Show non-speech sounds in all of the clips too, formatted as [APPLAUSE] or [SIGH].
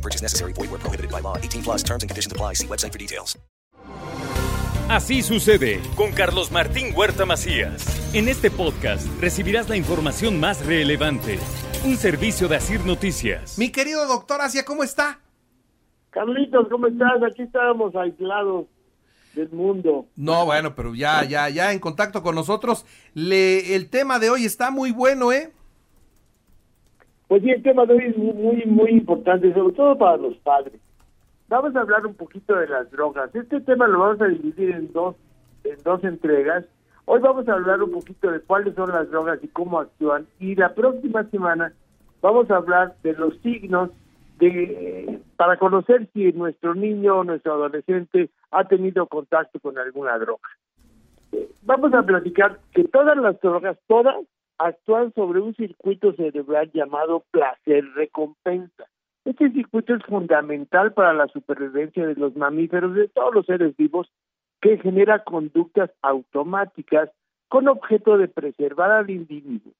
No purchase necessary. Void where prohibited by law. 18 plus terms and conditions apply. See website for details. Así sucede con Carlos Martín Huerta Macías. En este podcast recibirás la información más relevante. Un servicio de Asir Noticias. Mi querido doctor Asia, ¿cómo está? Carlitos, ¿cómo estás? Aquí estábamos aislados del mundo. No, bueno, pero ya, ya, ya en contacto con nosotros. Le, el tema de hoy está muy bueno, ¿eh? Pues sí, el tema de hoy es muy, muy, importante, sobre todo para los padres. Vamos a hablar un poquito de las drogas. Este tema lo vamos a dividir en dos, en dos entregas. Hoy vamos a hablar un poquito de cuáles son las drogas y cómo actúan. Y la próxima semana vamos a hablar de los signos de para conocer si nuestro niño o nuestro adolescente ha tenido contacto con alguna droga. Eh, Vamos a platicar que todas las drogas, todas, actúan sobre un circuito cerebral llamado placer-recompensa. Este circuito es fundamental para la supervivencia de los mamíferos, de todos los seres vivos, que genera conductas automáticas con objeto de preservar al individuo.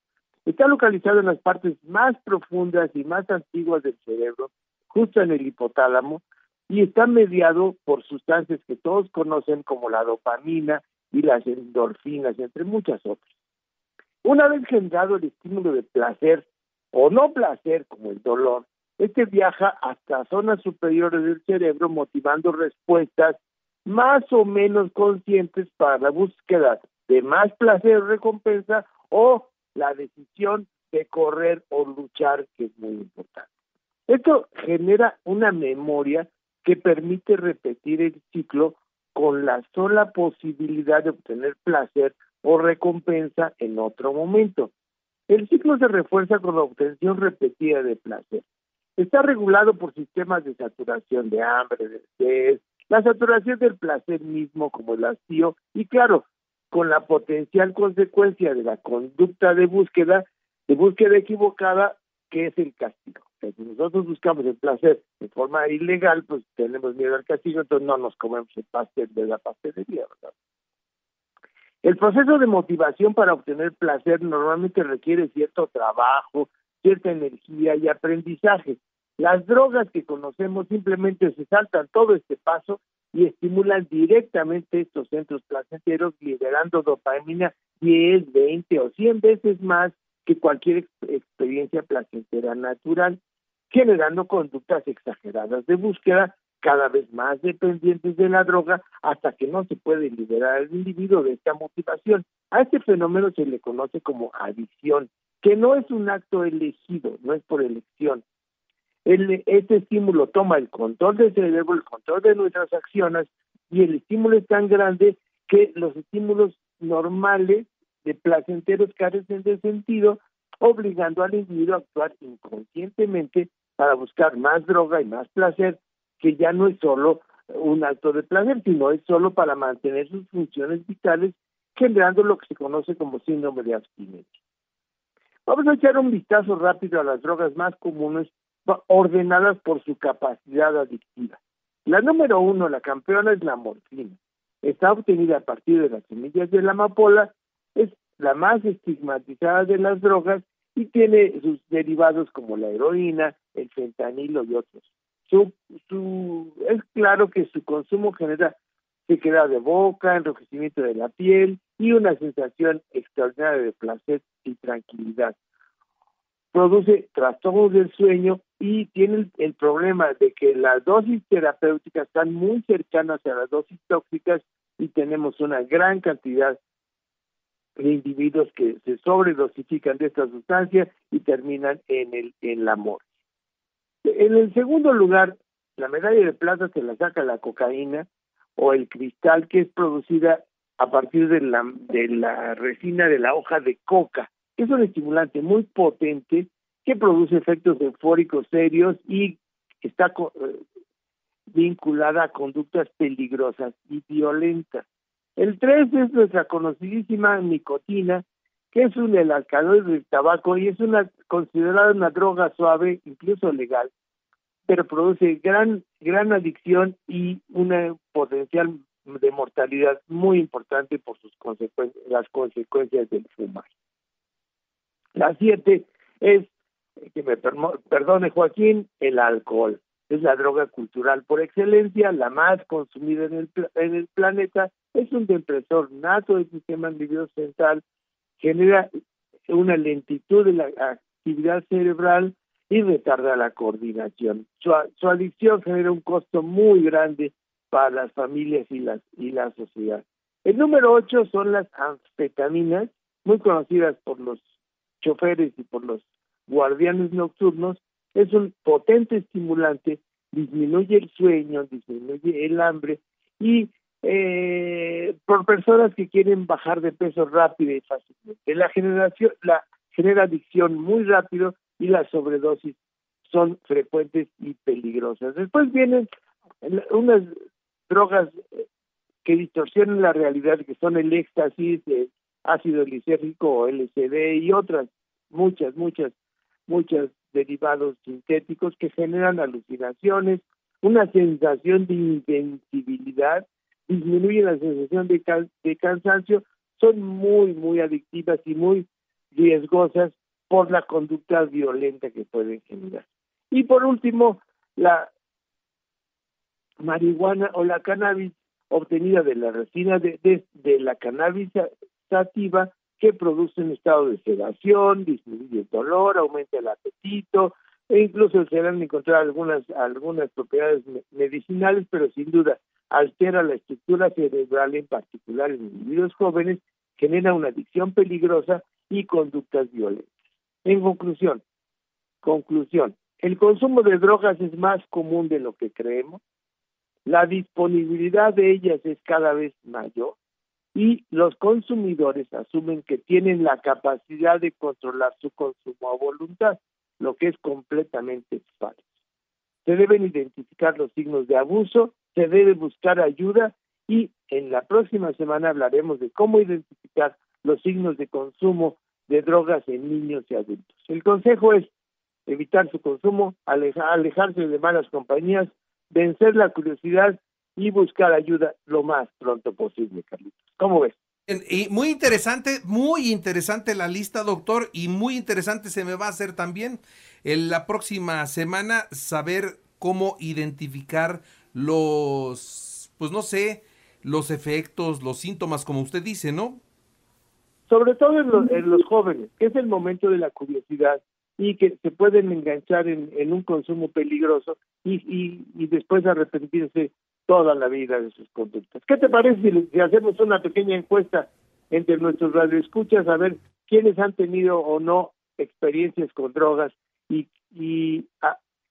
Está localizado en las partes más profundas y más antiguas del cerebro, justo en el hipotálamo, y está mediado por sustancias que todos conocen como la dopamina y las endorfinas, entre muchas otras. Una vez generado el estímulo de placer o no placer, como el dolor, este viaja hasta zonas superiores del cerebro motivando respuestas más o menos conscientes para la búsqueda de más placer o recompensa o la decisión de correr o luchar, que es muy importante. Esto genera una memoria que permite repetir el ciclo con la sola posibilidad de obtener placer o recompensa en otro momento. El ciclo se refuerza con la obtención repetida de placer. Está regulado por sistemas de saturación de hambre, de estrés, la saturación del placer mismo como el hastío y claro, con la potencial consecuencia de la conducta de búsqueda, de búsqueda equivocada, que es el castigo. Si nosotros buscamos el placer de forma ilegal, pues tenemos miedo al castigo, entonces no nos comemos el pastel de la pastelería, ¿verdad? El proceso de motivación para obtener placer normalmente requiere cierto trabajo, cierta energía y aprendizaje. Las drogas que conocemos simplemente se saltan todo este paso y estimulan directamente estos centros placenteros liberando dopamina 10, 20 o 100 veces más que cualquier ex experiencia placentera natural, generando conductas exageradas de búsqueda cada vez más dependientes de la droga hasta que no se puede liberar al individuo de esta motivación. A este fenómeno se le conoce como adicción, que no es un acto elegido, no es por elección. El, este estímulo toma el control del cerebro, el control de nuestras acciones y el estímulo es tan grande que los estímulos normales de placenteros carecen de sentido, obligando al individuo a actuar inconscientemente para buscar más droga y más placer, que ya no es solo un acto de placer, sino es solo para mantener sus funciones vitales, generando lo que se conoce como síndrome de abstinencia. Vamos a echar un vistazo rápido a las drogas más comunes ordenadas por su capacidad adictiva. La número uno, la campeona, es la morfina. Está obtenida a partir de las semillas de la amapola, es la más estigmatizada de las drogas y tiene sus derivados como la heroína, el fentanilo y otros. Su, su, es claro que su consumo genera sequedad de boca, enrojecimiento de la piel y una sensación extraordinaria de placer y tranquilidad. Produce trastornos del sueño y tiene el, problema de que las dosis terapéuticas están muy cercanas a las dosis tóxicas y tenemos una gran cantidad de individuos que se sobredosifican de esta sustancia y terminan en el en la muerte. En el segundo lugar, la medalla de plata se la saca la cocaína o el cristal que es producida a partir de la, de la resina de la hoja de coca. Es un estimulante muy potente que produce efectos eufóricos serios y está vinculada a conductas peligrosas y violentas. El 3 es nuestra conocidísima nicotina, que es un el alcaloide del tabaco y es una considerada una droga suave, incluso legal, pero produce gran gran adicción y una potencial de mortalidad muy importante por sus consecuencias, las consecuencias del fumar. La siete es, que me perdone Joaquín, el alcohol. Es la droga cultural por excelencia, la más consumida en el, en el planeta, es un depresor nato del sistema nervioso central, genera una lentitud de la actividad cerebral y retarda la coordinación. Su, su adicción genera un costo muy grande para las familias y, las, y la sociedad. El número ocho son las anfetaminas, muy conocidas por los choferes y por los guardianes nocturnos. Es un potente estimulante, disminuye el sueño, disminuye el hambre y eh, por personas que quieren bajar de peso rápido y fácilmente. La generación, la genera adicción muy rápido y las sobredosis son frecuentes y peligrosas. Después vienen unas drogas que distorsionan la realidad, que son el éxtasis, el ácido lisérgico o LSD y otras, muchas, muchas, muchas derivados sintéticos que generan alucinaciones, una sensación de invencibilidad, disminuyen la sensación de, de cansancio, son muy, muy adictivas y muy riesgosas por la conducta violenta que pueden generar. Y por último, la marihuana o la cannabis obtenida de la resina de, de, la cannabis sativa que produce un estado de sedación, disminuye el dolor, aumenta el apetito, e incluso se han encontrado algunas, algunas propiedades medicinales, pero sin duda altera la estructura cerebral, en particular en individuos jóvenes, genera una adicción peligrosa y conductas violentas. En conclusión, conclusión, el consumo de drogas es más común de lo que creemos, la disponibilidad de ellas es cada vez mayor y los consumidores asumen que tienen la capacidad de controlar su consumo a voluntad, lo que es completamente falso. Se deben identificar los signos de abuso, se debe buscar ayuda y en la próxima semana hablaremos de cómo identificar los signos de consumo de drogas en niños y adultos. El consejo es evitar su consumo, alejarse de malas compañías, vencer la curiosidad y buscar ayuda lo más pronto posible, Carlitos. ¿Cómo ves? Y muy interesante, muy interesante la lista, doctor, y muy interesante se me va a hacer también en la próxima semana saber cómo identificar los, pues no sé, los efectos, los síntomas, como usted dice, ¿no? Sobre todo en los, en los jóvenes, que es el momento de la curiosidad, y que se pueden enganchar en, un consumo peligroso y, y, después arrepentirse toda la vida de sus conductas. ¿Qué te parece si, hacemos una pequeña encuesta entre nuestros radioescuchas a ver quiénes han tenido o no experiencias con drogas y, y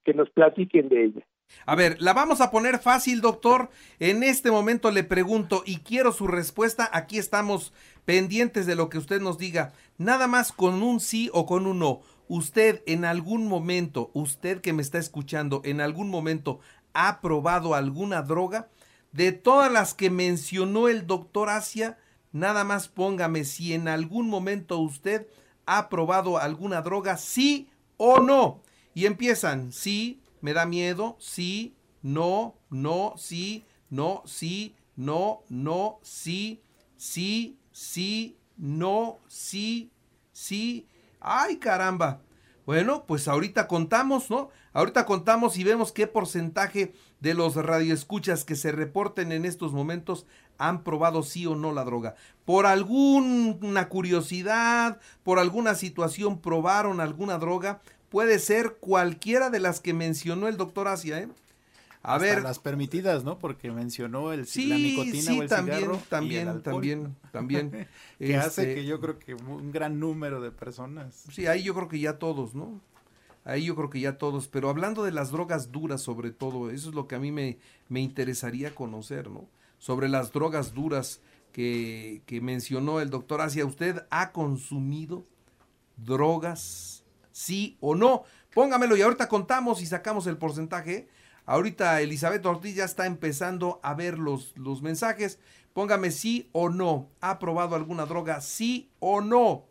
que nos platiquen de ellas? A ver, la vamos a poner fácil, doctor. En este momento le pregunto y quiero su respuesta. Aquí estamos pendientes de lo que usted nos diga. Nada más con un sí o con un no usted en algún momento, usted que me está escuchando, en algún momento ha probado alguna droga? De todas las que mencionó el doctor Asia, nada más póngame si en algún momento usted ha probado alguna droga, sí o no. Y empiezan, sí, me da miedo, sí, no, no, sí, no, sí, no, no, sí, sí, sí, no, sí, sí, Ay, caramba. Bueno, pues ahorita contamos, ¿no? Ahorita contamos y vemos qué porcentaje de los radioescuchas que se reporten en estos momentos han probado sí o no la droga. Por alguna curiosidad, por alguna situación probaron alguna droga. Puede ser cualquiera de las que mencionó el doctor Asia, ¿eh? A ver. Las permitidas, ¿no? Porque mencionó el, la nicotina o el también, cigarro También, también, también. [LAUGHS] que hace este que yo creo que un gran número de personas. Sí, ahí yo creo que ya todos, ¿no? Ahí yo creo que ya todos. Pero hablando de las drogas duras, sobre todo, eso es lo que a mí me, me interesaría conocer, ¿no? Sobre las drogas duras que, que mencionó el doctor Asia. ¿Usted ha consumido drogas? ¿Sí o no? Póngamelo y ahorita contamos y sacamos el porcentaje Ahorita Elizabeth Ortiz ya está empezando a ver los, los mensajes. Póngame sí o no. ¿Ha probado alguna droga? Sí o no.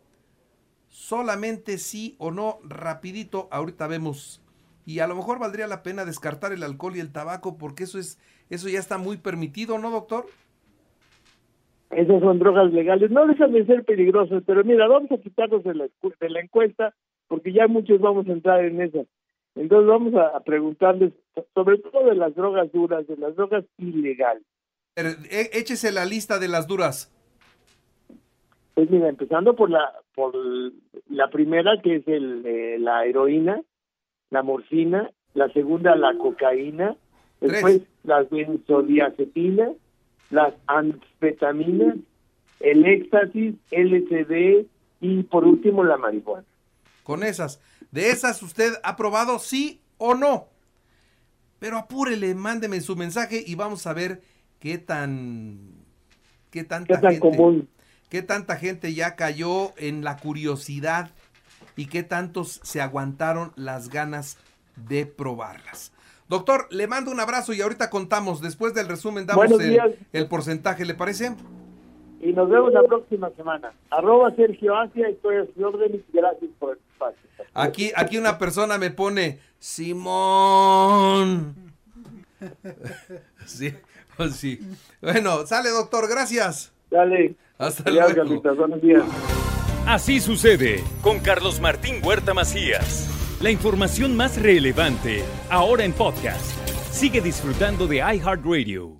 Solamente sí o no. Rapidito, ahorita vemos. Y a lo mejor valdría la pena descartar el alcohol y el tabaco porque eso es, eso ya está muy permitido, ¿no, doctor? Esas son drogas legales. No dejan de ser peligrosas, pero mira, vamos a quitarnos de la, de la encuesta porque ya muchos vamos a entrar en esa. Entonces vamos a, preguntarles sobre todo de las drogas duras, de las drogas ilegales. E, échese la lista de las duras. Pues mira, empezando por la por la primera que es el, eh, la heroína, la morfina, la segunda la cocaína, después las benzodiazepinas, las anfetaminas, el éxtasis, LSD y por último la marihuana. Con esas, de esas usted ha probado sí o no. Pero apúrele, mándeme su mensaje y vamos a ver qué tan qué tanta gente, común. qué tanta gente ya cayó en la curiosidad y qué tantos se aguantaron las ganas de probarlas. Doctor, le mando un abrazo y ahorita contamos, después del resumen damos el, porcentaje, ¿le parece? Y nos vemos la próxima semana. Arroba Sergio Asia, estoy a su orden y gracias por el espacio. Aquí, aquí una persona me pone, Simón. [LAUGHS] sí, pues sí. Bueno, sale doctor, gracias. Dale. Hasta luego. Buenos días. Así sucede con Carlos Martín Huerta Macías. La información más relevante, ahora en podcast. Sigue disfrutando de iHeartRadio.